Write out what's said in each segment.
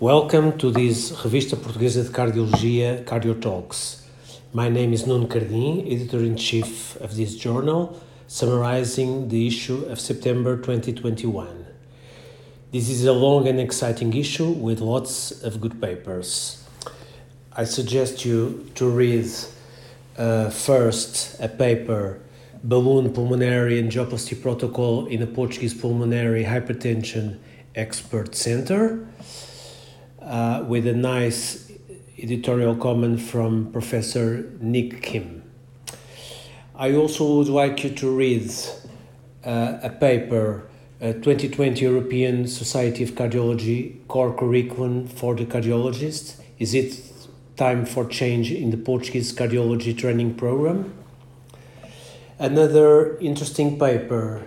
Welcome to this Revista Portuguesa de Cardiologia Cardio Talks. My name is Nuno Cardim, editor in chief of this journal, summarizing the issue of September 2021. This is a long and exciting issue with lots of good papers. I suggest you to read uh, first a paper Balloon Pulmonary Angioplasty Protocol in a Portuguese Pulmonary Hypertension Expert Center uh, with a nice editorial comment from Professor Nick Kim. I also would like you to read uh, a paper, uh, 2020 European Society of Cardiology Core Curriculum for the Cardiologist. Is it time for change in the Portuguese cardiology training program? Another interesting paper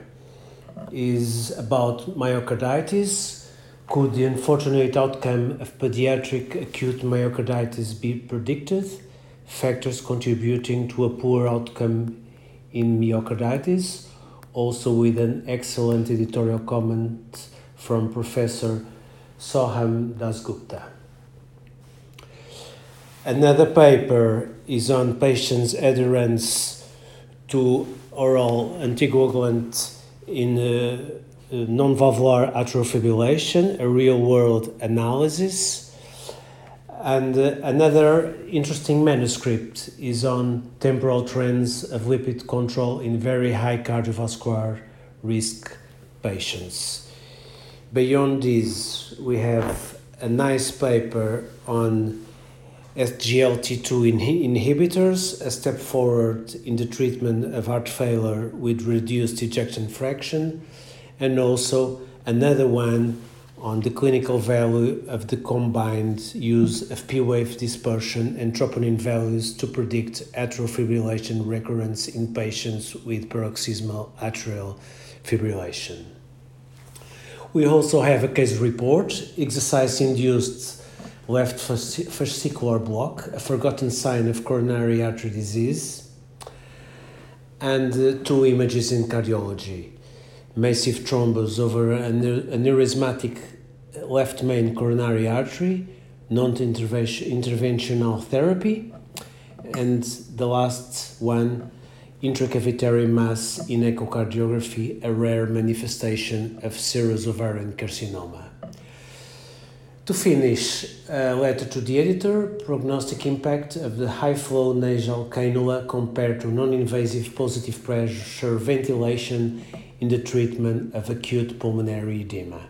is about myocarditis could the unfortunate outcome of pediatric acute myocarditis be predicted? Factors contributing to a poor outcome in myocarditis, also with an excellent editorial comment from Professor Soham Dasgupta. Another paper is on patients' adherence to oral anticoagulant in uh, non-valvular atrial fibrillation, a real-world analysis. And uh, another interesting manuscript is on temporal trends of lipid control in very high cardiovascular risk patients. Beyond this, we have a nice paper on SGLT2 inhibitors, a step forward in the treatment of heart failure with reduced ejection fraction and also another one on the clinical value of the combined use of P wave dispersion and troponin values to predict atrial fibrillation recurrence in patients with paroxysmal atrial fibrillation. We also have a case report exercise induced left fascicular block, a forgotten sign of coronary artery disease, and uh, two images in cardiology massive thrombus over a, er, neurysmatic left main coronary artery, non-interventional therapy, and the last one, intracavitary mass in echocardiography, a rare manifestation of serous ovarian carcinoma. To finish, a letter to the editor, prognostic impact of the high flow nasal cannula compared to non invasive positive pressure ventilation in the treatment of acute pulmonary edema.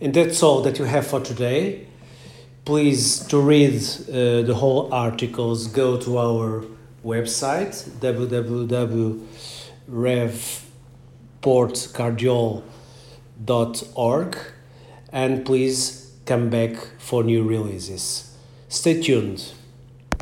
And that's all that you have for today. Please, to read uh, the whole articles, go to our website www.revportcardiol.org and please come back for new releases. Stay tuned.